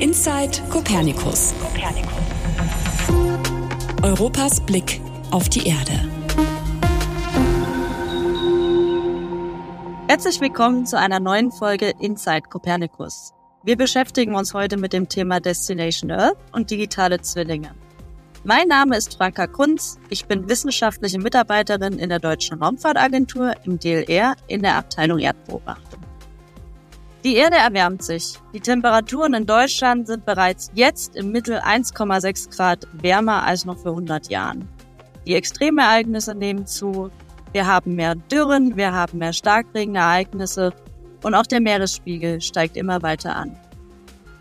Inside Copernicus. Europas Blick auf die Erde. Herzlich willkommen zu einer neuen Folge Inside Copernicus. Wir beschäftigen uns heute mit dem Thema Destination Earth und digitale Zwillinge. Mein Name ist Franka Kunz. Ich bin wissenschaftliche Mitarbeiterin in der Deutschen Raumfahrtagentur im DLR in der Abteilung Erdbeobachtung. Die Erde erwärmt sich. Die Temperaturen in Deutschland sind bereits jetzt im Mittel 1,6 Grad wärmer als noch vor 100 Jahren. Die Extremereignisse nehmen zu. Wir haben mehr Dürren, wir haben mehr Starkregenereignisse und auch der Meeresspiegel steigt immer weiter an.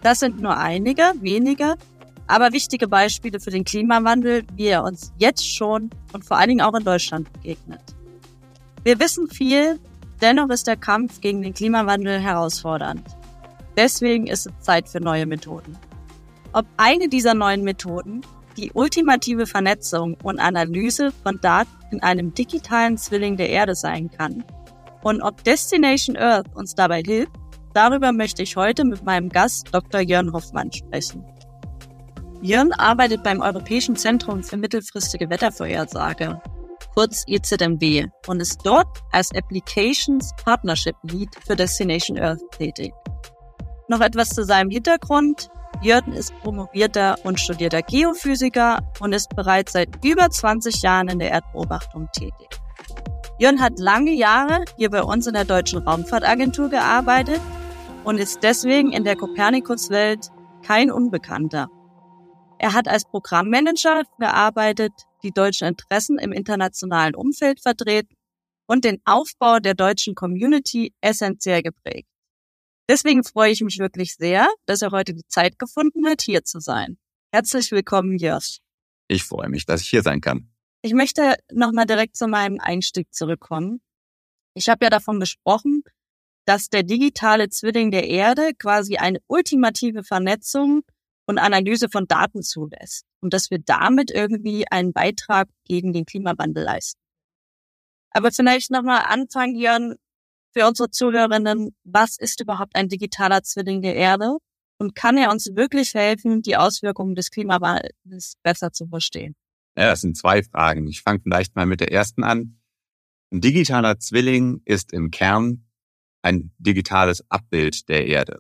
Das sind nur einige, wenige, aber wichtige Beispiele für den Klimawandel, wie er uns jetzt schon und vor allen Dingen auch in Deutschland begegnet. Wir wissen viel, dennoch ist der Kampf gegen den Klimawandel herausfordernd. Deswegen ist es Zeit für neue Methoden. Ob eine dieser neuen Methoden die ultimative Vernetzung und Analyse von Daten in einem digitalen Zwilling der Erde sein kann und ob Destination Earth uns dabei hilft, darüber möchte ich heute mit meinem Gast Dr. Jörn Hoffmann sprechen. Jörn arbeitet beim Europäischen Zentrum für mittelfristige Wettervorhersage, kurz EZMW, und ist dort als Applications Partnership Lead für Destination Earth tätig. Noch etwas zu seinem Hintergrund. Jörn ist promovierter und studierter Geophysiker und ist bereits seit über 20 Jahren in der Erdbeobachtung tätig. Jörn hat lange Jahre hier bei uns in der Deutschen Raumfahrtagentur gearbeitet und ist deswegen in der Kopernikus-Welt kein Unbekannter. Er hat als Programmmanager gearbeitet, die deutschen Interessen im internationalen Umfeld vertreten und den Aufbau der deutschen Community essentiell geprägt. Deswegen freue ich mich wirklich sehr, dass er heute die Zeit gefunden hat, hier zu sein. Herzlich willkommen, Jörg. Ich freue mich, dass ich hier sein kann. Ich möchte nochmal direkt zu meinem Einstieg zurückkommen. Ich habe ja davon gesprochen, dass der digitale Zwilling der Erde quasi eine ultimative Vernetzung und Analyse von Daten zulässt und dass wir damit irgendwie einen Beitrag gegen den Klimawandel leisten. Aber vielleicht nochmal anfangen, Jörn, für unsere Zuhörerinnen, was ist überhaupt ein digitaler Zwilling der Erde und kann er uns wirklich helfen, die Auswirkungen des Klimawandels besser zu verstehen? Ja, das sind zwei Fragen. Ich fange vielleicht mal mit der ersten an. Ein digitaler Zwilling ist im Kern ein digitales Abbild der Erde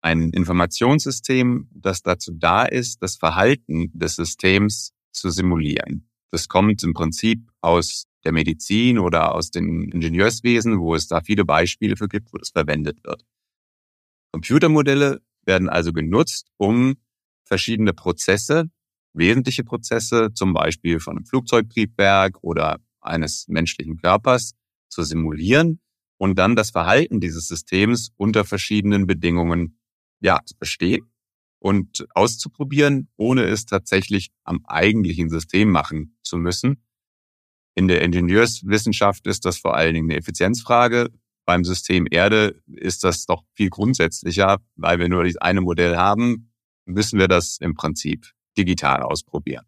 ein Informationssystem, das dazu da ist, das Verhalten des Systems zu simulieren. Das kommt im Prinzip aus der Medizin oder aus den Ingenieurswesen, wo es da viele Beispiele für gibt, wo das verwendet wird. Computermodelle werden also genutzt, um verschiedene Prozesse, wesentliche Prozesse, zum Beispiel von einem Flugzeugtriebwerk oder eines menschlichen Körpers, zu simulieren und dann das Verhalten dieses Systems unter verschiedenen Bedingungen ja, zu verstehen und auszuprobieren, ohne es tatsächlich am eigentlichen System machen zu müssen. In der Ingenieurswissenschaft ist das vor allen Dingen eine Effizienzfrage. Beim System Erde ist das doch viel grundsätzlicher, weil wir nur dieses eine Modell haben, müssen wir das im Prinzip digital ausprobieren.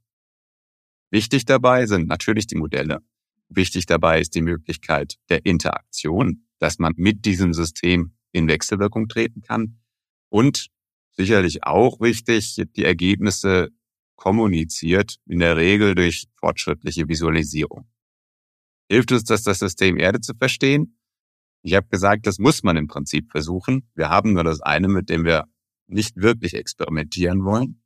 Wichtig dabei sind natürlich die Modelle. Wichtig dabei ist die Möglichkeit der Interaktion, dass man mit diesem System in Wechselwirkung treten kann. Und sicherlich auch wichtig, die Ergebnisse kommuniziert, in der Regel durch fortschrittliche Visualisierung. Hilft uns das, das System Erde zu verstehen? Ich habe gesagt, das muss man im Prinzip versuchen. Wir haben nur das eine, mit dem wir nicht wirklich experimentieren wollen.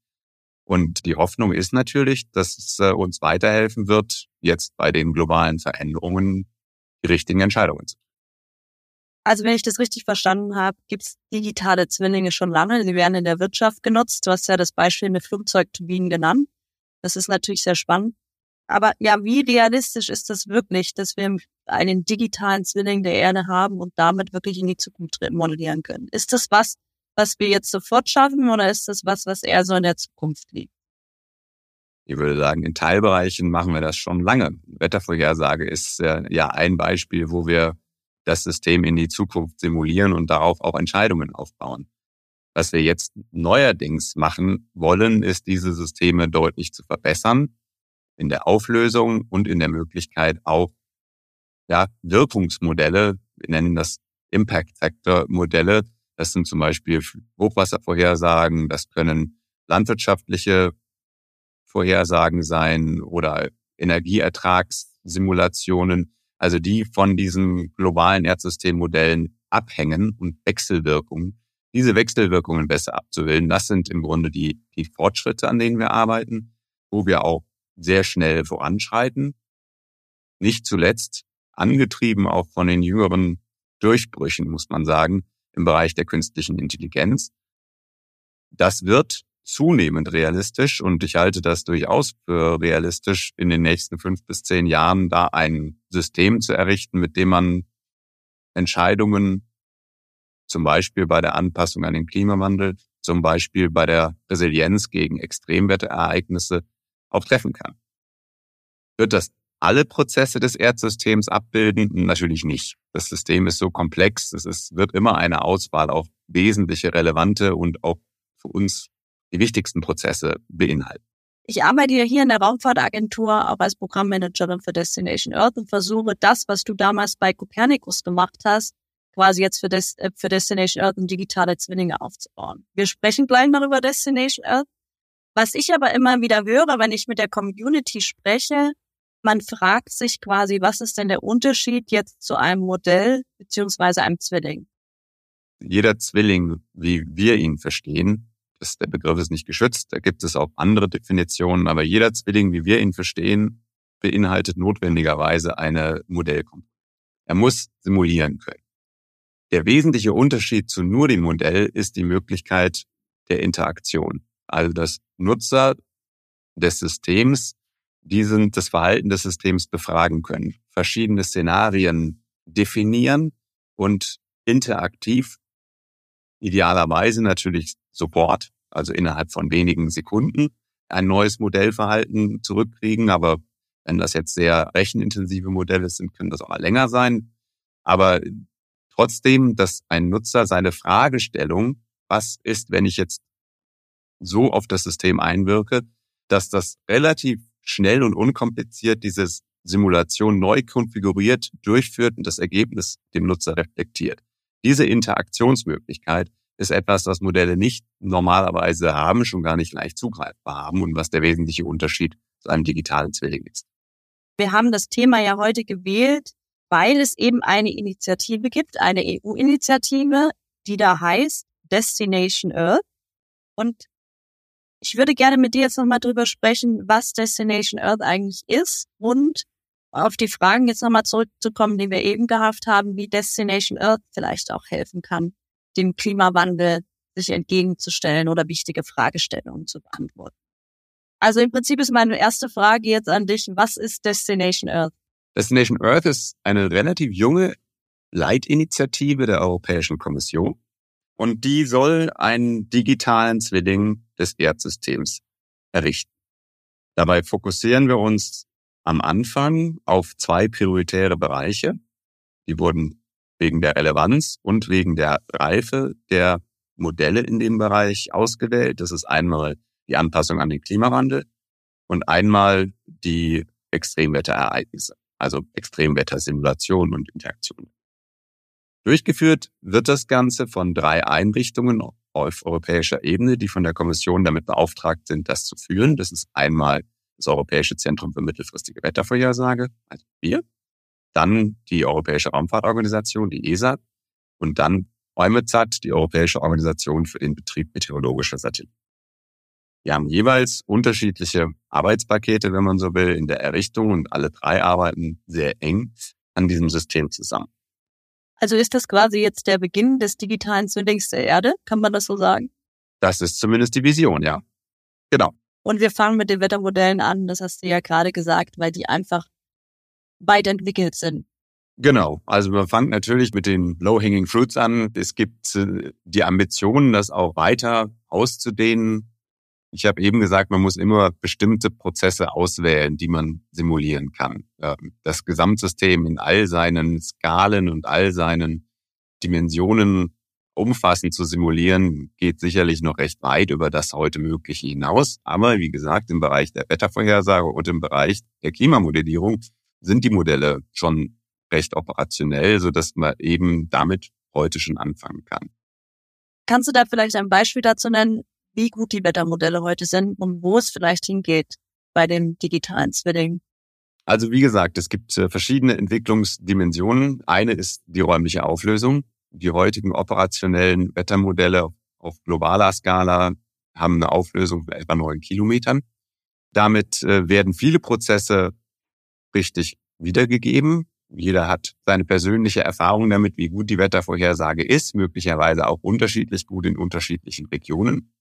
Und die Hoffnung ist natürlich, dass es äh, uns weiterhelfen wird, jetzt bei den globalen Veränderungen die richtigen Entscheidungen zu treffen. Also wenn ich das richtig verstanden habe, gibt es digitale Zwillinge schon lange. Sie werden in der Wirtschaft genutzt. Du hast ja das Beispiel mit Flugzeugturbinen genannt. Das ist natürlich sehr spannend. Aber ja, wie realistisch ist das wirklich, dass wir einen digitalen Zwilling der Erde haben und damit wirklich in die Zukunft modellieren können? Ist das was, was wir jetzt sofort schaffen oder ist das was, was eher so in der Zukunft liegt? Ich würde sagen, in Teilbereichen machen wir das schon lange. Wettervorhersage ist äh, ja ein Beispiel, wo wir das System in die Zukunft simulieren und darauf auch Entscheidungen aufbauen. Was wir jetzt neuerdings machen wollen, ist diese Systeme deutlich zu verbessern in der Auflösung und in der Möglichkeit auch ja, Wirkungsmodelle, wir nennen das Impact Factor Modelle, Das sind zum Beispiel Hochwasservorhersagen, das können landwirtschaftliche Vorhersagen sein oder Energieertragssimulationen, also die von diesen globalen Erdsystemmodellen abhängen und Wechselwirkungen, diese Wechselwirkungen besser abzubilden. Das sind im Grunde die, die Fortschritte, an denen wir arbeiten, wo wir auch sehr schnell voranschreiten. Nicht zuletzt angetrieben auch von den jüngeren Durchbrüchen, muss man sagen, im Bereich der künstlichen Intelligenz. Das wird zunehmend realistisch und ich halte das durchaus für realistisch, in den nächsten fünf bis zehn Jahren da ein System zu errichten, mit dem man Entscheidungen zum Beispiel bei der Anpassung an den Klimawandel, zum Beispiel bei der Resilienz gegen Extremwetterereignisse auch treffen kann. Wird das alle Prozesse des Erdsystems abbilden? Natürlich nicht. Das System ist so komplex, es ist, wird immer eine Auswahl auf wesentliche, relevante und auch für uns die wichtigsten Prozesse beinhalten. Ich arbeite ja hier in der Raumfahrtagentur auch als Programmmanagerin für Destination Earth und versuche das, was du damals bei Copernicus gemacht hast, quasi jetzt für, Des äh, für Destination Earth und digitale Zwillinge aufzubauen. Wir sprechen gleich noch über Destination Earth. Was ich aber immer wieder höre, wenn ich mit der Community spreche, man fragt sich quasi, was ist denn der Unterschied jetzt zu einem Modell beziehungsweise einem Zwilling? Jeder Zwilling, wie wir ihn verstehen, das, der Begriff ist nicht geschützt, da gibt es auch andere Definitionen, aber jeder Zwilling, wie wir ihn verstehen, beinhaltet notwendigerweise eine Modellkomponente. Er muss simulieren können. Der wesentliche Unterschied zu nur dem Modell ist die Möglichkeit der Interaktion. Also dass Nutzer des Systems diesen, das Verhalten des Systems befragen können, verschiedene Szenarien definieren und interaktiv, idealerweise natürlich sofort, also innerhalb von wenigen Sekunden, ein neues Modellverhalten zurückkriegen. Aber wenn das jetzt sehr rechenintensive Modelle sind, können das auch länger sein. Aber trotzdem, dass ein Nutzer seine Fragestellung, was ist, wenn ich jetzt so auf das System einwirke, dass das relativ schnell und unkompliziert dieses Simulation neu konfiguriert, durchführt und das Ergebnis dem Nutzer reflektiert. Diese Interaktionsmöglichkeit ist etwas, was Modelle nicht normalerweise haben, schon gar nicht leicht zugreifbar haben und was der wesentliche Unterschied zu einem digitalen Zwilling ist. Wir haben das Thema ja heute gewählt, weil es eben eine Initiative gibt, eine EU-Initiative, die da heißt Destination Earth. Und ich würde gerne mit dir jetzt nochmal drüber sprechen, was Destination Earth eigentlich ist und auf die Fragen jetzt nochmal zurückzukommen, die wir eben gehabt haben, wie Destination Earth vielleicht auch helfen kann, dem Klimawandel sich entgegenzustellen oder wichtige Fragestellungen zu beantworten. Also im Prinzip ist meine erste Frage jetzt an dich, was ist Destination Earth? Destination Earth ist eine relativ junge Leitinitiative der Europäischen Kommission und die soll einen digitalen Zwilling des Erdsystems errichten. Dabei fokussieren wir uns am Anfang auf zwei prioritäre Bereiche. Die wurden wegen der Relevanz und wegen der Reife der Modelle in dem Bereich ausgewählt. Das ist einmal die Anpassung an den Klimawandel und einmal die Extremwetterereignisse, also Extremwettersimulation und Interaktion. Durchgeführt wird das Ganze von drei Einrichtungen auf europäischer Ebene, die von der Kommission damit beauftragt sind, das zu führen. Das ist einmal das Europäische Zentrum für mittelfristige Wettervorhersage, also wir, dann die Europäische Raumfahrtorganisation, die ESA, und dann EUMETSAT, die Europäische Organisation für den Betrieb meteorologischer Satelliten. Wir haben jeweils unterschiedliche Arbeitspakete, wenn man so will, in der Errichtung und alle drei arbeiten sehr eng an diesem System zusammen. Also ist das quasi jetzt der Beginn des digitalen Zwillings der Erde? Kann man das so sagen? Das ist zumindest die Vision, ja. Genau. Und wir fangen mit den Wettermodellen an, das hast du ja gerade gesagt, weil die einfach weit entwickelt sind. Genau, also man fängt natürlich mit den Low-Hanging Fruits an. Es gibt äh, die Ambitionen, das auch weiter auszudehnen. Ich habe eben gesagt, man muss immer bestimmte Prozesse auswählen, die man simulieren kann. Das Gesamtsystem in all seinen Skalen und all seinen Dimensionen umfassend zu simulieren, geht sicherlich noch recht weit über das heute Mögliche hinaus. Aber wie gesagt, im Bereich der Wettervorhersage und im Bereich der Klimamodellierung sind die Modelle schon recht operationell, so dass man eben damit heute schon anfangen kann. Kannst du da vielleicht ein Beispiel dazu nennen, wie gut die Wettermodelle heute sind und wo es vielleicht hingeht bei den digitalen Zwillingen? Also wie gesagt, es gibt äh, verschiedene Entwicklungsdimensionen. Eine ist die räumliche Auflösung. Die heutigen operationellen Wettermodelle auf globaler Skala haben eine Auflösung von etwa neun Kilometern. Damit äh, werden viele Prozesse richtig wiedergegeben. Jeder hat seine persönliche Erfahrung damit, wie gut die Wettervorhersage ist, möglicherweise auch unterschiedlich gut in unterschiedlichen Regionen.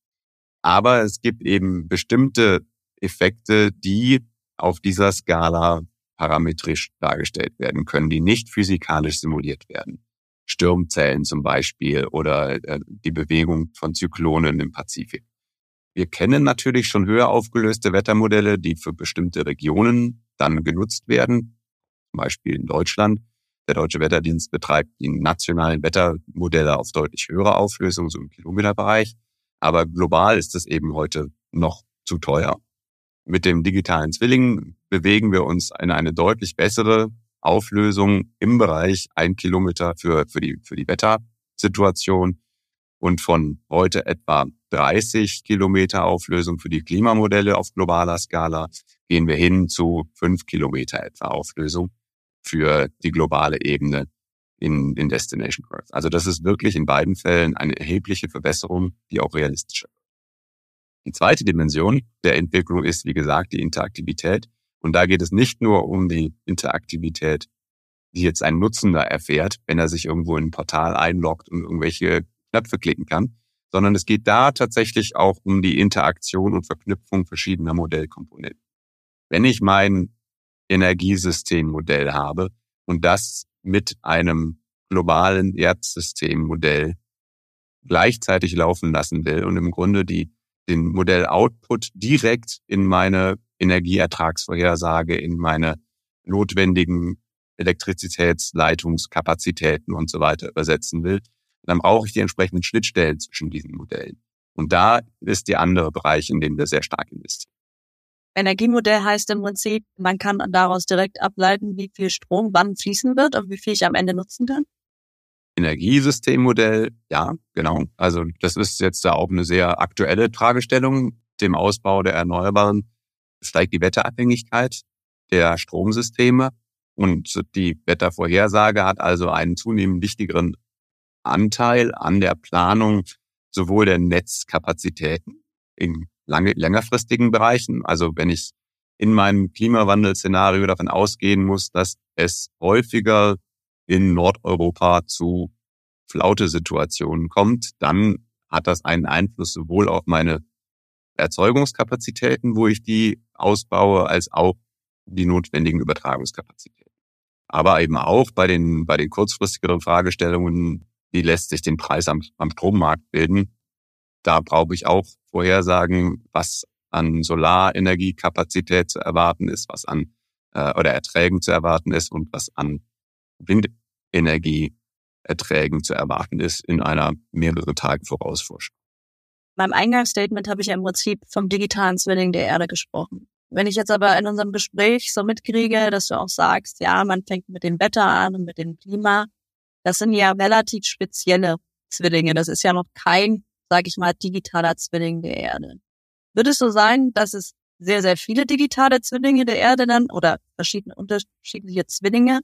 Aber es gibt eben bestimmte Effekte, die auf dieser Skala parametrisch dargestellt werden können, die nicht physikalisch simuliert werden. Sturmzellen zum Beispiel oder äh, die Bewegung von Zyklonen im Pazifik. Wir kennen natürlich schon höher aufgelöste Wettermodelle, die für bestimmte Regionen dann genutzt werden. Zum Beispiel in Deutschland. Der Deutsche Wetterdienst betreibt die nationalen Wettermodelle auf deutlich höherer Auflösung, so im Kilometerbereich. Aber global ist es eben heute noch zu teuer. Mit dem digitalen Zwilling bewegen wir uns in eine deutlich bessere Auflösung im Bereich ein Kilometer für, für die, für die Wettersituation und von heute etwa 30 Kilometer Auflösung für die Klimamodelle auf globaler Skala gehen wir hin zu fünf Kilometer etwa Auflösung für die globale Ebene in, in Destination Earth. Also das ist wirklich in beiden Fällen eine erhebliche Verbesserung, die auch realistischer wird. Die zweite Dimension der Entwicklung ist, wie gesagt, die Interaktivität. Und da geht es nicht nur um die Interaktivität, die jetzt ein Nutzender erfährt, wenn er sich irgendwo in ein Portal einloggt und irgendwelche Knöpfe klicken kann, sondern es geht da tatsächlich auch um die Interaktion und Verknüpfung verschiedener Modellkomponenten. Wenn ich mein Energiesystemmodell habe und das mit einem globalen Erdsystemmodell gleichzeitig laufen lassen will und im Grunde die, den Modell-Output direkt in meine Energieertragsvorhersage, in meine notwendigen Elektrizitätsleitungskapazitäten und so weiter übersetzen will, dann brauche ich die entsprechenden Schnittstellen zwischen diesen Modellen. Und da ist der andere Bereich, in dem wir sehr stark investieren. Energiemodell heißt im Prinzip, man kann daraus direkt ableiten, wie viel Strom wann fließen wird und wie viel ich am Ende nutzen kann. Energiesystemmodell, ja, genau. Also das ist jetzt da auch eine sehr aktuelle Fragestellung. Dem Ausbau der Erneuerbaren steigt die Wetterabhängigkeit der Stromsysteme und die Wettervorhersage hat also einen zunehmend wichtigeren Anteil an der Planung sowohl der Netzkapazitäten in lange, längerfristigen Bereichen. Also wenn ich in meinem Klimawandelszenario davon ausgehen muss, dass es häufiger in Nordeuropa zu Flaute-Situationen kommt, dann hat das einen Einfluss sowohl auf meine Erzeugungskapazitäten, wo ich die ausbaue, als auch die notwendigen Übertragungskapazitäten. Aber eben auch bei den, bei den kurzfristigeren Fragestellungen, wie lässt sich den Preis am, am Strommarkt bilden, da brauche ich auch Vorhersagen, was an Solarenergiekapazität zu erwarten ist, was an äh, oder Erträgen zu erwarten ist und was an Windenergieerträgen zu erwarten ist in einer mehrere Tage Vorausforschung. Beim Eingangsstatement habe ich ja im Prinzip vom digitalen Zwilling der Erde gesprochen. Wenn ich jetzt aber in unserem Gespräch so mitkriege, dass du auch sagst, ja, man fängt mit dem Wetter an und mit dem Klima, das sind ja relativ spezielle Zwillinge. Das ist ja noch kein sage ich mal, digitaler Zwilling der Erde. Wird es so sein, dass es sehr, sehr viele digitale Zwillinge der Erde dann oder verschiedene unterschiedliche Zwillinge?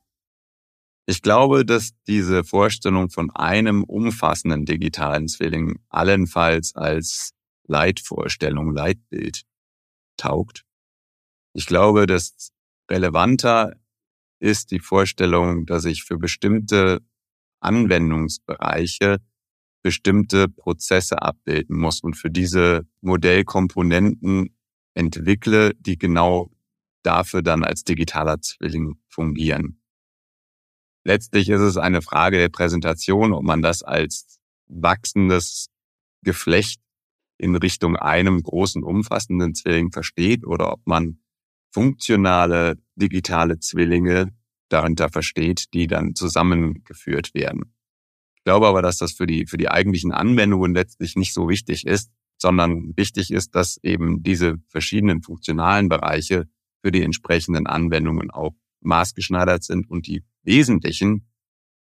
Ich glaube, dass diese Vorstellung von einem umfassenden digitalen Zwilling allenfalls als Leitvorstellung, Leitbild taugt. Ich glaube, dass relevanter ist die Vorstellung, dass ich für bestimmte Anwendungsbereiche bestimmte Prozesse abbilden muss und für diese Modellkomponenten entwickle, die genau dafür dann als digitaler Zwilling fungieren. Letztlich ist es eine Frage der Präsentation, ob man das als wachsendes Geflecht in Richtung einem großen, umfassenden Zwilling versteht oder ob man funktionale digitale Zwillinge darunter versteht, die dann zusammengeführt werden. Ich glaube aber, dass das für die, für die eigentlichen Anwendungen letztlich nicht so wichtig ist, sondern wichtig ist, dass eben diese verschiedenen funktionalen Bereiche für die entsprechenden Anwendungen auch maßgeschneidert sind und die wesentlichen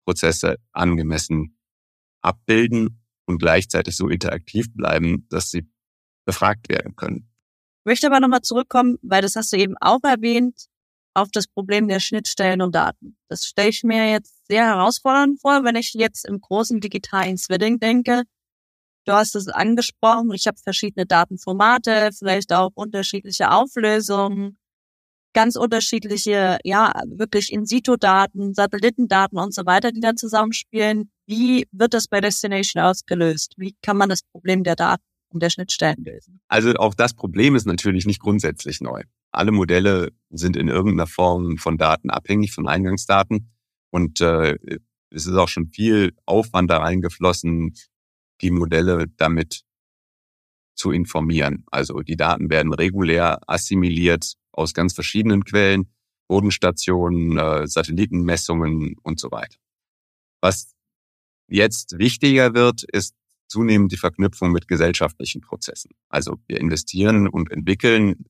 Prozesse angemessen abbilden und gleichzeitig so interaktiv bleiben, dass sie befragt werden können. Ich möchte aber nochmal zurückkommen, weil das hast du eben auch erwähnt, auf das Problem der Schnittstellen und Daten. Das stelle ich mir jetzt sehr herausfordernd vor, wenn ich jetzt im großen digitalen Zwilling denke. Du hast es angesprochen, ich habe verschiedene Datenformate, vielleicht auch unterschiedliche Auflösungen, ganz unterschiedliche, ja, wirklich In-Situ-Daten, Satellitendaten und so weiter, die da zusammenspielen. Wie wird das bei Destination ausgelöst? Wie kann man das Problem der Daten und der Schnittstellen lösen? Also auch das Problem ist natürlich nicht grundsätzlich neu. Alle Modelle sind in irgendeiner Form von Daten abhängig, von Eingangsdaten. Und äh, es ist auch schon viel Aufwand da reingeflossen, die Modelle damit zu informieren. Also die Daten werden regulär assimiliert aus ganz verschiedenen Quellen, Bodenstationen, äh, Satellitenmessungen und so weiter. Was jetzt wichtiger wird, ist zunehmend die Verknüpfung mit gesellschaftlichen Prozessen. Also wir investieren und entwickeln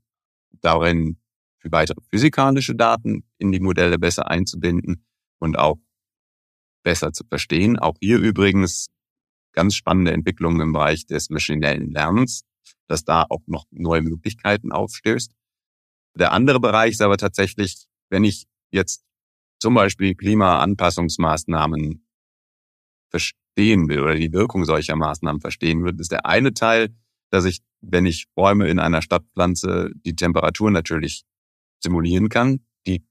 darin, für weitere physikalische Daten in die Modelle besser einzubinden und auch besser zu verstehen. Auch hier übrigens ganz spannende Entwicklungen im Bereich des maschinellen Lernens, dass da auch noch neue Möglichkeiten aufstößt. Der andere Bereich ist aber tatsächlich, wenn ich jetzt zum Beispiel Klimaanpassungsmaßnahmen verstehen will oder die Wirkung solcher Maßnahmen verstehen will, ist der eine Teil, dass ich, wenn ich Bäume in einer Stadt pflanze, die Temperatur natürlich simulieren kann, die,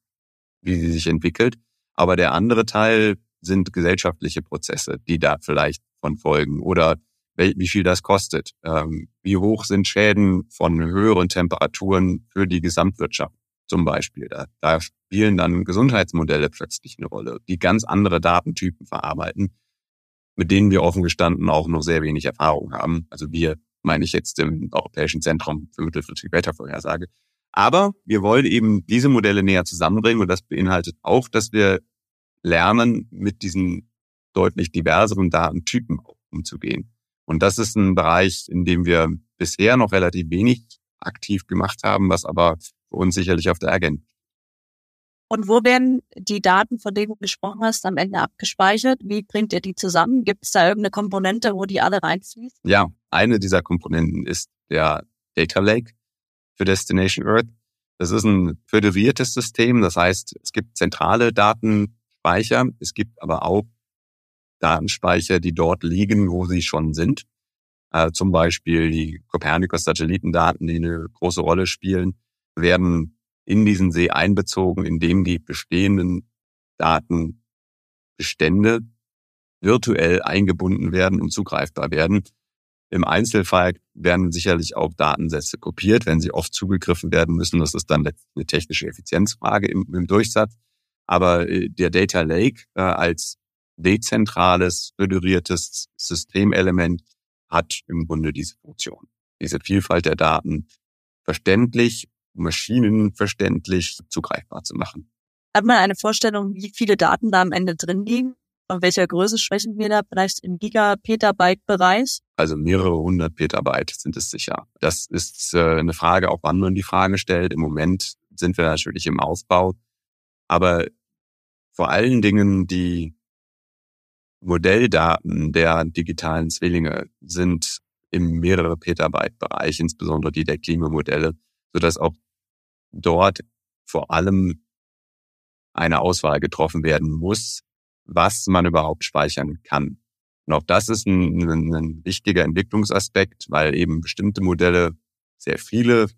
wie sie sich entwickelt. Aber der andere Teil sind gesellschaftliche Prozesse, die da vielleicht von folgen oder wie viel das kostet. Ähm, wie hoch sind Schäden von höheren Temperaturen für die Gesamtwirtschaft zum Beispiel. Da, da spielen dann Gesundheitsmodelle plötzlich eine Rolle, die ganz andere Datentypen verarbeiten, mit denen wir offen gestanden auch noch sehr wenig Erfahrung haben. Also wir meine ich jetzt im Europäischen Zentrum für mittelfristige Wettervorhersage. Aber wir wollen eben diese Modelle näher zusammenbringen und das beinhaltet auch, dass wir lernen, mit diesen deutlich diverseren Datentypen umzugehen. Und das ist ein Bereich, in dem wir bisher noch relativ wenig aktiv gemacht haben, was aber für uns sicherlich auf der Agenda und wo werden die Daten, von denen du gesprochen hast, am Ende abgespeichert? Wie bringt ihr die zusammen? Gibt es da irgendeine Komponente, wo die alle reinfließen? Ja, eine dieser Komponenten ist der Data Lake für Destination Earth. Das ist ein föderiertes System. Das heißt, es gibt zentrale Datenspeicher. Es gibt aber auch Datenspeicher, die dort liegen, wo sie schon sind. Äh, zum Beispiel die Copernicus-Satellitendaten, die eine große Rolle spielen, werden in diesen See einbezogen, indem die bestehenden Datenbestände virtuell eingebunden werden und zugreifbar werden. Im Einzelfall werden sicherlich auch Datensätze kopiert, wenn sie oft zugegriffen werden müssen. Das ist dann eine technische Effizienzfrage im, im Durchsatz. Aber äh, der Data Lake äh, als dezentrales, föderiertes Systemelement hat im Grunde diese Funktion. Diese Vielfalt der Daten verständlich maschinenverständlich zugreifbar zu machen. Hat man eine Vorstellung, wie viele Daten da am Ende drin liegen? Von welcher Größe sprechen wir da? Vielleicht im Gigapetabyte-Bereich? Also mehrere hundert Petabyte sind es sicher. Das ist äh, eine Frage, auch wann man die Frage stellt. Im Moment sind wir natürlich im Aufbau. Aber vor allen Dingen die Modelldaten der digitalen Zwillinge sind im mehrere Petabyte-Bereich, insbesondere die der Klimamodelle, sodass auch dort vor allem eine Auswahl getroffen werden muss, was man überhaupt speichern kann. Und auch das ist ein, ein, ein wichtiger Entwicklungsaspekt, weil eben bestimmte Modelle sehr viele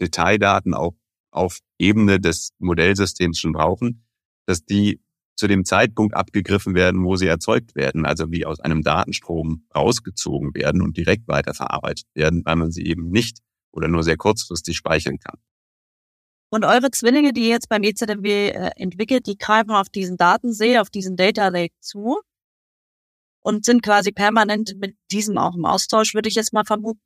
Detaildaten auch auf Ebene des Modellsystems schon brauchen, dass die zu dem Zeitpunkt abgegriffen werden, wo sie erzeugt werden, also wie aus einem Datenstrom rausgezogen werden und direkt weiterverarbeitet werden, weil man sie eben nicht oder nur sehr kurzfristig speichern kann. Und eure Zwillinge, die ihr jetzt beim EZMW äh, entwickelt, die greifen auf diesen Datensee, auf diesen Data Lake zu und sind quasi permanent mit diesem auch im Austausch, würde ich jetzt mal vermuten.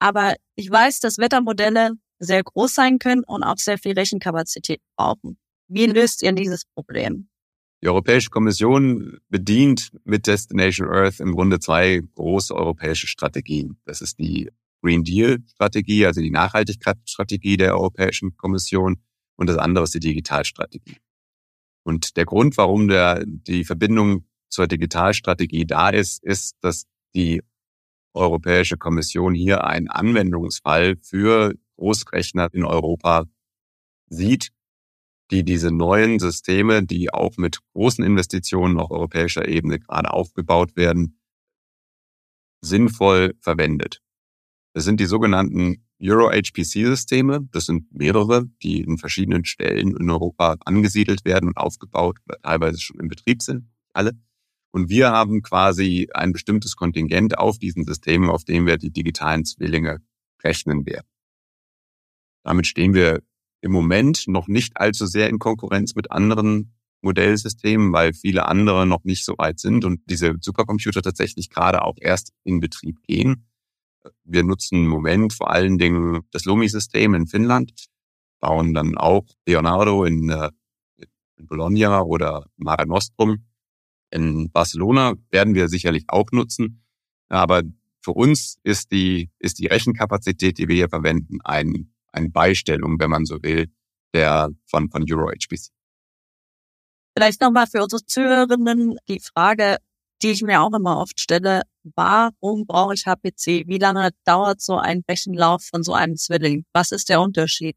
Aber ich weiß, dass Wettermodelle sehr groß sein können und auch sehr viel Rechenkapazität brauchen. Wie löst ihr dieses Problem? Die Europäische Kommission bedient mit Destination Earth im Grunde zwei große europäische Strategien. Das ist die Green Deal-Strategie, also die Nachhaltigkeitsstrategie der Europäischen Kommission und das andere ist die Digitalstrategie. Und der Grund, warum der, die Verbindung zur Digitalstrategie da ist, ist, dass die Europäische Kommission hier einen Anwendungsfall für Großrechner in Europa sieht, die diese neuen Systeme, die auch mit großen Investitionen auf europäischer Ebene gerade aufgebaut werden, sinnvoll verwendet. Das sind die sogenannten Euro-HPC-Systeme. Das sind mehrere, die in verschiedenen Stellen in Europa angesiedelt werden und aufgebaut teilweise schon in Betrieb sind. Alle. Und wir haben quasi ein bestimmtes Kontingent auf diesen Systemen, auf dem wir die digitalen Zwillinge rechnen werden. Damit stehen wir im Moment noch nicht allzu sehr in Konkurrenz mit anderen Modellsystemen, weil viele andere noch nicht so weit sind und diese Supercomputer tatsächlich gerade auch erst in Betrieb gehen. Wir nutzen im Moment vor allen Dingen das Lumi-System in Finnland, bauen dann auch Leonardo in, äh, in Bologna oder Mare Nostrum. In Barcelona werden wir sicherlich auch nutzen. Aber für uns ist die, ist die Rechenkapazität, die wir hier verwenden, ein, eine Beistellung, wenn man so will, der von, von EuroHPC. Vielleicht nochmal für unsere Zuhörerinnen die Frage, die ich mir auch immer oft stelle, warum brauche ich HPC? Wie lange dauert so ein Rechenlauf von so einem Zwilling? Was ist der Unterschied?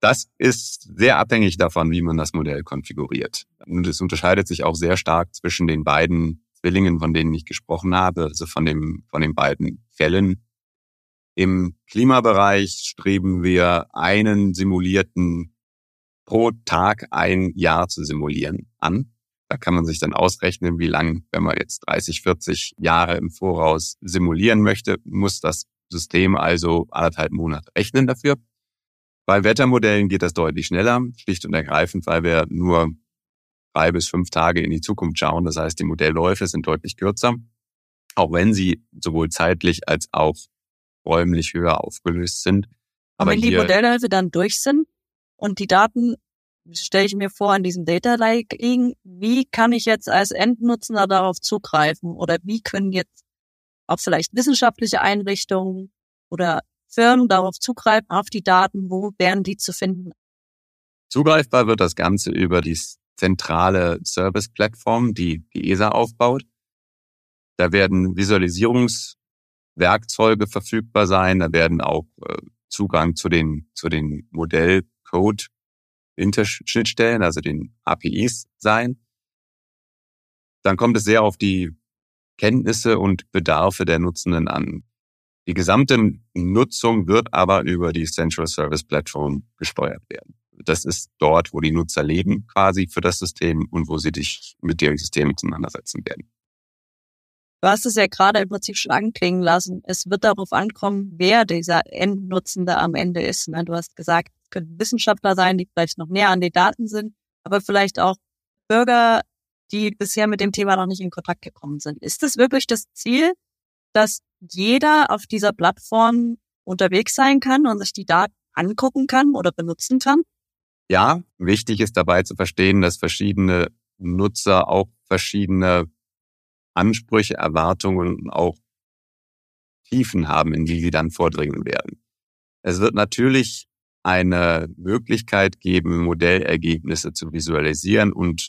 Das ist sehr abhängig davon, wie man das Modell konfiguriert. Und es unterscheidet sich auch sehr stark zwischen den beiden Zwillingen, von denen ich gesprochen habe, also von dem, von den beiden Fällen. Im Klimabereich streben wir einen simulierten pro Tag ein Jahr zu simulieren an. Da kann man sich dann ausrechnen, wie lang, wenn man jetzt 30, 40 Jahre im Voraus simulieren möchte, muss das System also anderthalb Monate rechnen dafür. Bei Wettermodellen geht das deutlich schneller, schlicht und ergreifend, weil wir nur drei bis fünf Tage in die Zukunft schauen. Das heißt, die Modellläufe sind deutlich kürzer, auch wenn sie sowohl zeitlich als auch räumlich höher aufgelöst sind. Aber wenn die Modellläufe dann durch sind und die Daten stelle ich mir vor, an diesem Data Lake liegen. Wie kann ich jetzt als Endnutzender darauf zugreifen? Oder wie können jetzt auch vielleicht wissenschaftliche Einrichtungen oder Firmen darauf zugreifen, auf die Daten? Wo wären die zu finden? Zugreifbar wird das Ganze über die zentrale Service-Plattform, die die ESA aufbaut. Da werden Visualisierungswerkzeuge verfügbar sein. Da werden auch äh, Zugang zu den, zu den Modellcode Interschnittstellen, also den APIs sein. Dann kommt es sehr auf die Kenntnisse und Bedarfe der Nutzenden an. Die gesamte Nutzung wird aber über die Central Service Platform gesteuert werden. Das ist dort, wo die Nutzer leben quasi für das System und wo sie sich mit dem System auseinandersetzen werden. Du hast es ja gerade im Prinzip schon anklingen lassen. Es wird darauf ankommen, wer dieser Endnutzende am Ende ist. Ne? Du hast gesagt, es könnten Wissenschaftler sein, die vielleicht noch näher an den Daten sind, aber vielleicht auch Bürger, die bisher mit dem Thema noch nicht in Kontakt gekommen sind. Ist es wirklich das Ziel, dass jeder auf dieser Plattform unterwegs sein kann und sich die Daten angucken kann oder benutzen kann? Ja, wichtig ist dabei zu verstehen, dass verschiedene Nutzer auch verschiedene Ansprüche, Erwartungen und auch Tiefen haben, in die sie dann vordringen werden. Es wird natürlich eine Möglichkeit geben, Modellergebnisse zu visualisieren und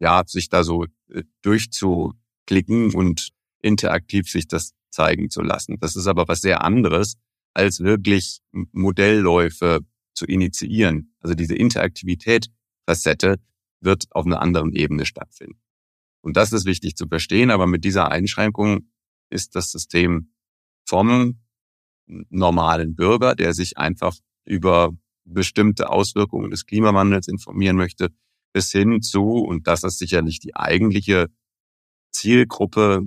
ja, sich da so äh, durchzuklicken und interaktiv sich das zeigen zu lassen. Das ist aber was sehr anderes, als wirklich Modellläufe zu initiieren. Also diese Interaktivität, Facette, wird auf einer anderen Ebene stattfinden. Und das ist wichtig zu verstehen, aber mit dieser Einschränkung ist das System vom normalen Bürger, der sich einfach über bestimmte Auswirkungen des Klimawandels informieren möchte, bis hin zu, und das ist sicherlich die eigentliche Zielgruppe,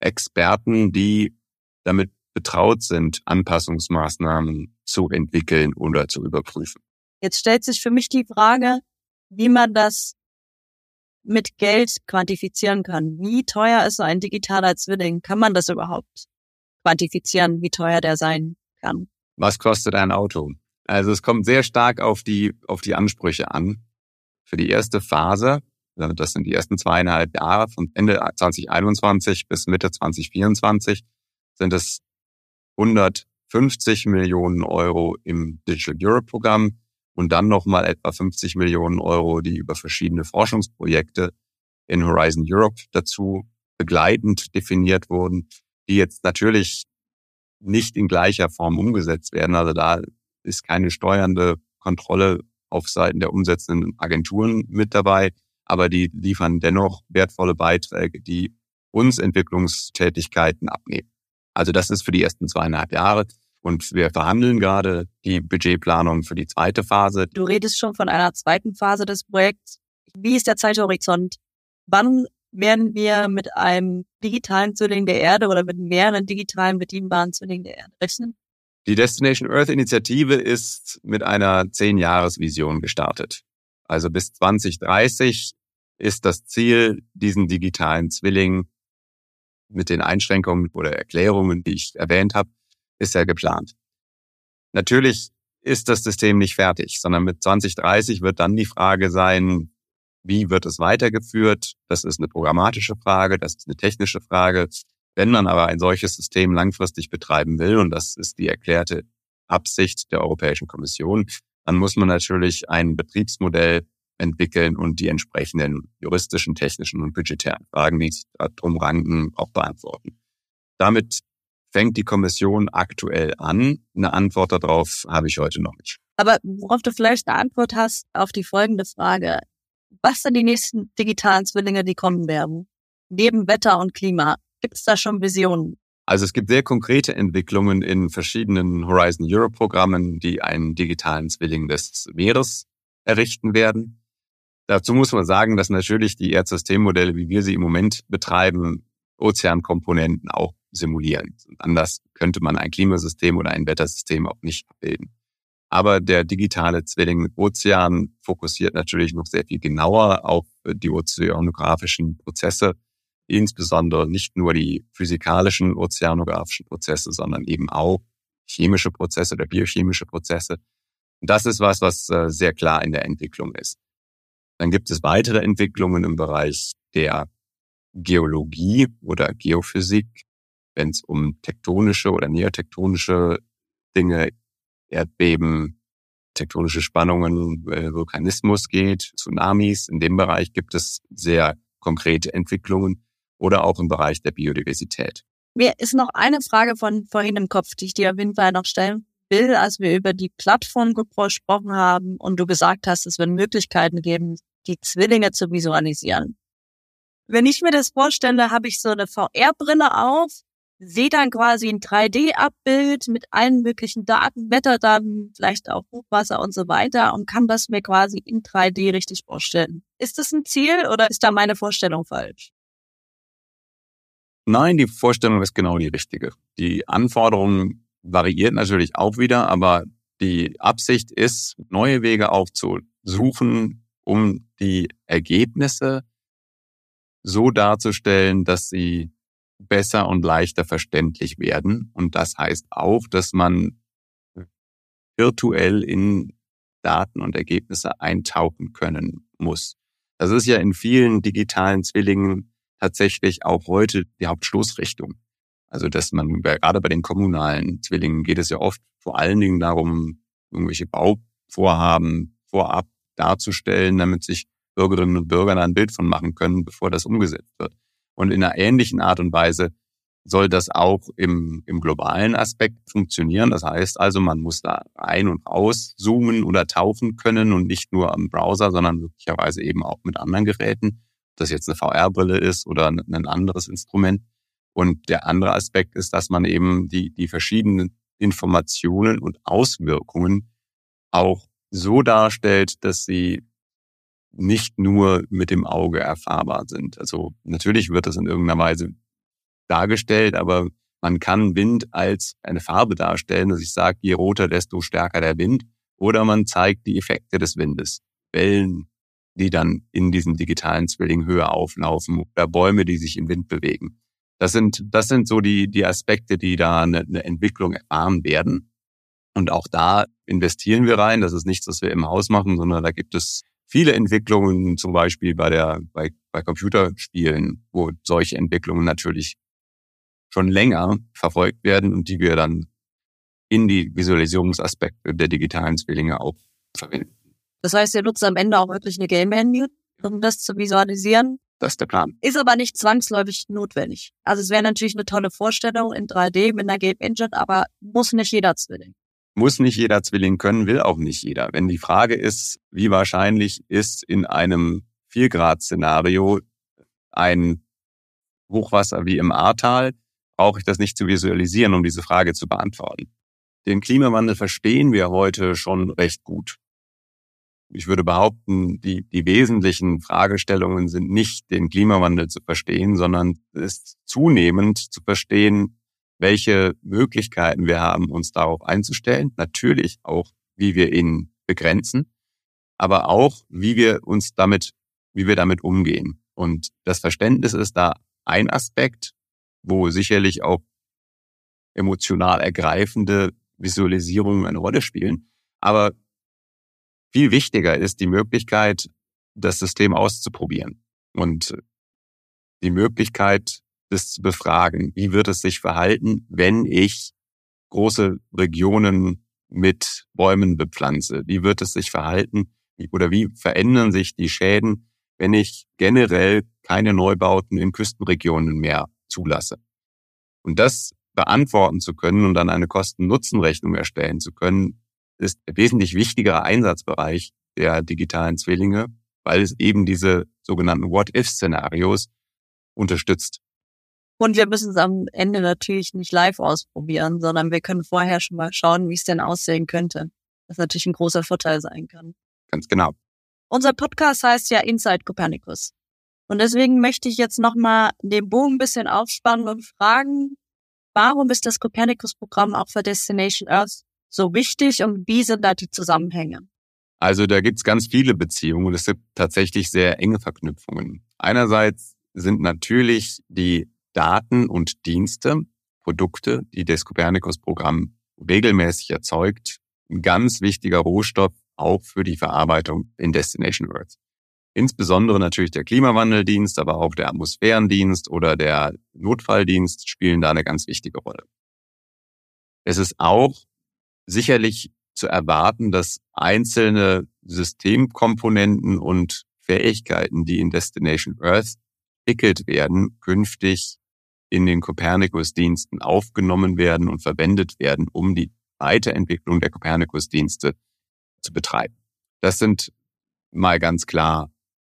Experten, die damit betraut sind, Anpassungsmaßnahmen zu entwickeln oder zu überprüfen. Jetzt stellt sich für mich die Frage, wie man das mit Geld quantifizieren kann. Wie teuer ist so ein digitaler Zwilling? Kann man das überhaupt quantifizieren, wie teuer der sein kann? Was kostet ein Auto? Also es kommt sehr stark auf die, auf die Ansprüche an. Für die erste Phase, also das sind die ersten zweieinhalb Jahre von Ende 2021 bis Mitte 2024, sind es 150 Millionen Euro im Digital Europe Programm und dann nochmal etwa 50 Millionen Euro, die über verschiedene Forschungsprojekte in Horizon Europe dazu begleitend definiert wurden, die jetzt natürlich nicht in gleicher Form umgesetzt werden. Also da ist keine steuernde Kontrolle auf Seiten der umsetzenden Agenturen mit dabei, aber die liefern dennoch wertvolle Beiträge, die uns Entwicklungstätigkeiten abnehmen. Also das ist für die ersten zweieinhalb Jahre. Und wir verhandeln gerade die Budgetplanung für die zweite Phase. Du redest schon von einer zweiten Phase des Projekts. Wie ist der Zeithorizont? Wann werden wir mit einem digitalen Zwilling der Erde oder mit mehreren digitalen bedienbaren Zwillingen der Erde rechnen? Die Destination Earth Initiative ist mit einer Zehn-Jahres-Vision gestartet. Also bis 2030 ist das Ziel, diesen digitalen Zwilling mit den Einschränkungen oder Erklärungen, die ich erwähnt habe, ist ja geplant. Natürlich ist das System nicht fertig, sondern mit 2030 wird dann die Frage sein, wie wird es weitergeführt? Das ist eine programmatische Frage, das ist eine technische Frage. Wenn man aber ein solches System langfristig betreiben will, und das ist die erklärte Absicht der Europäischen Kommission, dann muss man natürlich ein Betriebsmodell entwickeln und die entsprechenden juristischen, technischen und budgetären Fragen, die sich darum ranken, auch beantworten. Damit fängt die Kommission aktuell an. Eine Antwort darauf habe ich heute noch nicht. Aber worauf du vielleicht eine Antwort hast auf die folgende Frage. Was sind die nächsten digitalen Zwillinge, die kommen werden? Neben Wetter und Klima. Gibt es da schon Visionen? Also es gibt sehr konkrete Entwicklungen in verschiedenen Horizon Europe Programmen, die einen digitalen Zwilling des Meeres errichten werden. Dazu muss man sagen, dass natürlich die Erdsystemmodelle, wie wir sie im Moment betreiben, Ozeankomponenten auch simulieren. Und anders könnte man ein Klimasystem oder ein Wettersystem auch nicht abbilden. Aber der digitale Zwilling mit Ozean fokussiert natürlich noch sehr viel genauer auf die ozeanografischen Prozesse, insbesondere nicht nur die physikalischen ozeanografischen Prozesse, sondern eben auch chemische Prozesse oder biochemische Prozesse. Und das ist was, was äh, sehr klar in der Entwicklung ist. Dann gibt es weitere Entwicklungen im Bereich der Geologie oder Geophysik, wenn es um tektonische oder neotektonische Dinge, Erdbeben, tektonische Spannungen, äh, Vulkanismus geht, Tsunamis. In dem Bereich gibt es sehr konkrete Entwicklungen oder auch im Bereich der Biodiversität. Mir ist noch eine Frage von vorhin im Kopf, die ich dir auf jeden Fall noch stellen will, als wir über die Plattform gesprochen haben und du gesagt hast, es wird Möglichkeiten geben, die Zwillinge zu visualisieren. Wenn ich mir das vorstelle, habe ich so eine VR-Brille auf sehe dann quasi ein 3D-Abbild mit allen möglichen Daten, Wetterdaten, vielleicht auch Hochwasser und so weiter und kann das mir quasi in 3D richtig vorstellen. Ist das ein Ziel oder ist da meine Vorstellung falsch? Nein, die Vorstellung ist genau die richtige. Die Anforderungen variieren natürlich auch wieder, aber die Absicht ist, neue Wege aufzusuchen, um die Ergebnisse so darzustellen, dass sie besser und leichter verständlich werden. Und das heißt auch, dass man virtuell in Daten und Ergebnisse eintauchen können muss. Das ist ja in vielen digitalen Zwillingen tatsächlich auch heute die Hauptstoßrichtung. Also, dass man gerade bei den kommunalen Zwillingen geht es ja oft vor allen Dingen darum, irgendwelche Bauvorhaben vorab darzustellen, damit sich Bürgerinnen und Bürger da ein Bild von machen können, bevor das umgesetzt wird. Und in einer ähnlichen Art und Weise soll das auch im, im globalen Aspekt funktionieren. Das heißt also, man muss da rein und raus zoomen oder tauchen können und nicht nur am Browser, sondern möglicherweise eben auch mit anderen Geräten. Ob das jetzt eine VR-Brille ist oder ein anderes Instrument. Und der andere Aspekt ist, dass man eben die, die verschiedenen Informationen und Auswirkungen auch so darstellt, dass sie nicht nur mit dem Auge erfahrbar sind. Also natürlich wird das in irgendeiner Weise dargestellt, aber man kann Wind als eine Farbe darstellen, dass ich sage, je roter, desto stärker der Wind. Oder man zeigt die Effekte des Windes. Wellen, die dann in diesem digitalen Zwilling höher auflaufen oder Bäume, die sich im Wind bewegen. Das sind, das sind so die, die Aspekte, die da eine, eine Entwicklung erfahren werden. Und auch da investieren wir rein. Das ist nichts, was wir im Haus machen, sondern da gibt es viele Entwicklungen, zum Beispiel bei der, bei, bei Computerspielen, wo solche Entwicklungen natürlich schon länger verfolgt werden und die wir dann in die Visualisierungsaspekte der digitalen Zwillinge auch verwenden. Das heißt, ihr nutzt am Ende auch wirklich eine Game Engine, um das zu visualisieren? Das ist der Plan. Ist aber nicht zwangsläufig notwendig. Also es wäre natürlich eine tolle Vorstellung in 3D mit einer Game Engine, aber muss nicht jeder Zwilling. Muss nicht jeder Zwilling können, will auch nicht jeder. Wenn die Frage ist, wie wahrscheinlich ist in einem 4-Grad-Szenario ein Hochwasser wie im Ahrtal, brauche ich das nicht zu visualisieren, um diese Frage zu beantworten. Den Klimawandel verstehen wir heute schon recht gut. Ich würde behaupten, die, die wesentlichen Fragestellungen sind nicht den Klimawandel zu verstehen, sondern es zunehmend zu verstehen, welche Möglichkeiten wir haben, uns darauf einzustellen. Natürlich auch, wie wir ihn begrenzen, aber auch, wie wir uns damit, wie wir damit umgehen. Und das Verständnis ist da ein Aspekt, wo sicherlich auch emotional ergreifende Visualisierungen eine Rolle spielen. Aber viel wichtiger ist die Möglichkeit, das System auszuprobieren und die Möglichkeit, das zu befragen. Wie wird es sich verhalten, wenn ich große Regionen mit Bäumen bepflanze? Wie wird es sich verhalten oder wie verändern sich die Schäden, wenn ich generell keine Neubauten in Küstenregionen mehr zulasse? Und das beantworten zu können und dann eine Kosten-Nutzen-Rechnung erstellen zu können, ist der wesentlich wichtigere Einsatzbereich der digitalen Zwillinge, weil es eben diese sogenannten What-If-Szenarios unterstützt. Und wir müssen es am Ende natürlich nicht live ausprobieren, sondern wir können vorher schon mal schauen, wie es denn aussehen könnte. Was natürlich ein großer Vorteil sein kann. Ganz genau. Unser Podcast heißt ja Inside Copernicus. Und deswegen möchte ich jetzt nochmal den Bogen ein bisschen aufspannen und fragen, warum ist das Copernicus-Programm auch für Destination Earth so wichtig und wie sind da die Zusammenhänge? Also da gibt's ganz viele Beziehungen und es gibt tatsächlich sehr enge Verknüpfungen. Einerseits sind natürlich die Daten und Dienste, Produkte, die das Copernicus-Programm regelmäßig erzeugt, ein ganz wichtiger Rohstoff auch für die Verarbeitung in Destination Earth. Insbesondere natürlich der Klimawandeldienst, aber auch der Atmosphärendienst oder der Notfalldienst spielen da eine ganz wichtige Rolle. Es ist auch sicherlich zu erwarten, dass einzelne Systemkomponenten und Fähigkeiten, die in Destination Earth entwickelt werden, künftig in den Copernicus-Diensten aufgenommen werden und verwendet werden, um die Weiterentwicklung der Copernicus-Dienste zu betreiben. Das sind mal ganz klar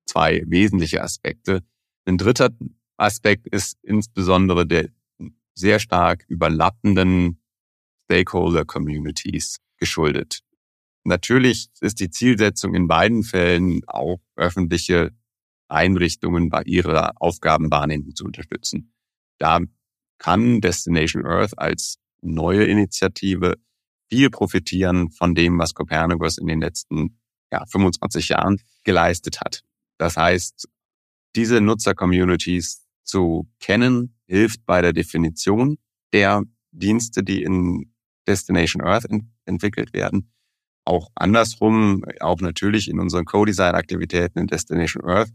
zwei wesentliche Aspekte. Ein dritter Aspekt ist insbesondere der sehr stark überlappenden Stakeholder Communities geschuldet. Natürlich ist die Zielsetzung in beiden Fällen auch öffentliche Einrichtungen bei ihrer Aufgabenwahrnehmung zu unterstützen. Da kann Destination Earth als neue Initiative viel profitieren von dem, was Copernicus in den letzten ja, 25 Jahren geleistet hat. Das heißt, diese Nutzer-Communities zu kennen, hilft bei der Definition der Dienste, die in Destination Earth ent entwickelt werden. Auch andersrum, auch natürlich in unseren Co-Design-Aktivitäten in Destination Earth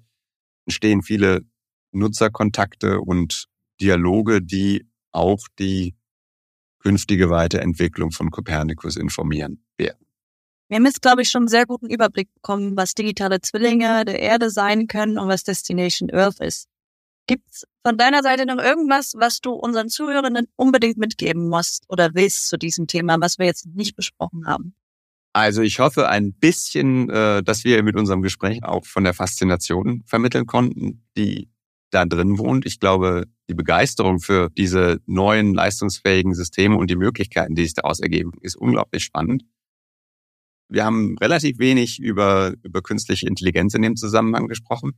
entstehen viele Nutzerkontakte und Dialoge, die auch die künftige Weiterentwicklung von Copernicus informieren werden. Wir haben jetzt, glaube ich, schon einen sehr guten Überblick bekommen, was digitale Zwillinge der Erde sein können und was Destination Earth ist. Gibt's von deiner Seite noch irgendwas, was du unseren Zuhörenden unbedingt mitgeben musst oder willst zu diesem Thema, was wir jetzt nicht besprochen haben? Also ich hoffe ein bisschen, äh, dass wir mit unserem Gespräch auch von der Faszination vermitteln konnten, die da drin wohnt. Ich glaube, die Begeisterung für diese neuen leistungsfähigen Systeme und die Möglichkeiten, die sich daraus ergeben, ist unglaublich spannend. Wir haben relativ wenig über, über künstliche Intelligenz in dem Zusammenhang gesprochen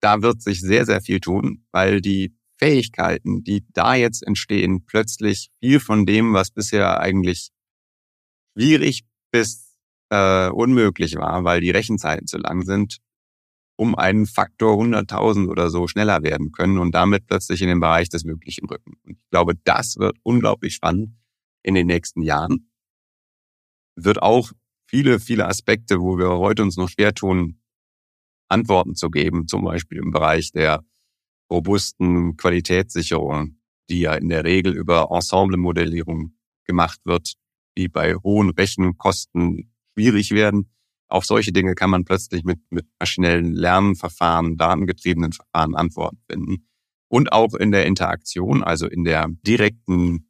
da wird sich sehr, sehr viel tun, weil die Fähigkeiten, die da jetzt entstehen, plötzlich viel von dem, was bisher eigentlich schwierig bis äh, unmöglich war, weil die Rechenzeiten zu lang sind, um einen Faktor 100.000 oder so schneller werden können und damit plötzlich in den Bereich des Möglichen rücken. Und ich glaube, das wird unglaublich spannend in den nächsten Jahren. Wird auch viele, viele Aspekte, wo wir heute uns noch schwer tun, Antworten zu geben, zum Beispiel im Bereich der robusten Qualitätssicherung, die ja in der Regel über Ensemblemodellierung gemacht wird, die bei hohen Rechenkosten schwierig werden. auf solche Dinge kann man plötzlich mit, mit maschinellen Lernverfahren, datengetriebenen Verfahren Antworten finden. Und auch in der Interaktion, also in der direkten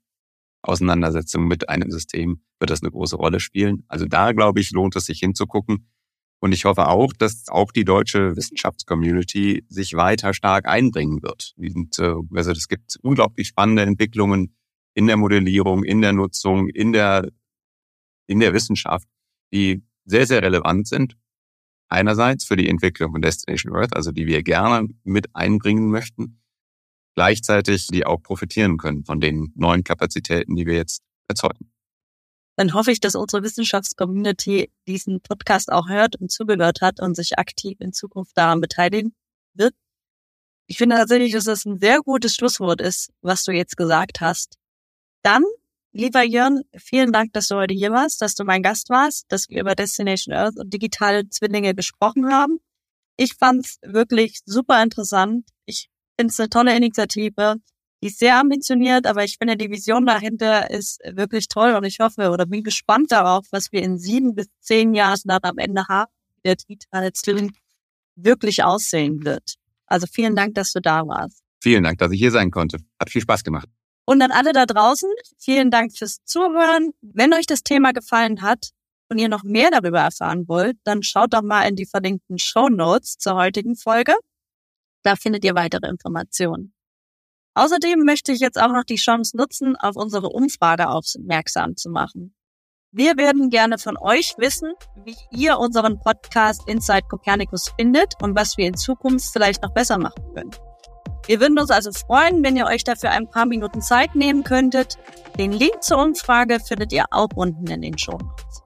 Auseinandersetzung mit einem System, wird das eine große Rolle spielen. Also da, glaube ich, lohnt es sich hinzugucken. Und ich hoffe auch, dass auch die deutsche Wissenschaftscommunity sich weiter stark einbringen wird. Äh, also es gibt unglaublich spannende Entwicklungen in der Modellierung, in der Nutzung, in der, in der Wissenschaft, die sehr, sehr relevant sind. Einerseits für die Entwicklung von Destination Earth, also die wir gerne mit einbringen möchten, gleichzeitig die auch profitieren können von den neuen Kapazitäten, die wir jetzt erzeugen. Dann hoffe ich, dass unsere Wissenschaftscommunity diesen Podcast auch hört und zugehört hat und sich aktiv in Zukunft daran beteiligen wird. Ich finde tatsächlich, dass das ein sehr gutes Schlusswort ist, was du jetzt gesagt hast. Dann Lieber Jörn, vielen Dank, dass du heute hier warst, dass du mein Gast warst, dass wir über Destination Earth und digitale Zwillinge gesprochen haben. Ich fand's wirklich super interessant. Ich finde es eine tolle Initiative. Die ist sehr ambitioniert, aber ich finde, die Vision dahinter ist wirklich toll und ich hoffe oder bin gespannt darauf, was wir in sieben bis zehn Jahren dann am Ende haben, wie der digitale Zwilling wirklich aussehen wird. Also vielen Dank, dass du da warst. Vielen Dank, dass ich hier sein konnte. Hat viel Spaß gemacht. Und an alle da draußen, vielen Dank fürs Zuhören. Wenn euch das Thema gefallen hat und ihr noch mehr darüber erfahren wollt, dann schaut doch mal in die verlinkten Show Notes zur heutigen Folge. Da findet ihr weitere Informationen. Außerdem möchte ich jetzt auch noch die Chance nutzen, auf unsere Umfrage aufmerksam zu machen. Wir werden gerne von euch wissen, wie ihr unseren Podcast Inside Copernicus findet und was wir in Zukunft vielleicht noch besser machen können. Wir würden uns also freuen, wenn ihr euch dafür ein paar Minuten Zeit nehmen könntet. Den Link zur Umfrage findet ihr auch unten in den Show Notes.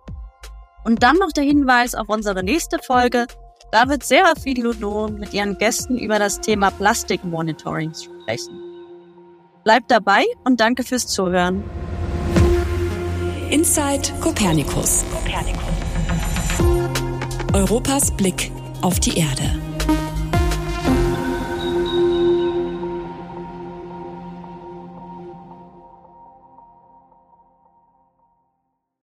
Und dann noch der Hinweis auf unsere nächste Folge. Da wird Sarah Fidilodo mit ihren Gästen über das Thema Plastikmonitoring sprechen. Bleibt dabei und danke fürs Zuhören. Inside Copernicus. Europas Blick auf die Erde.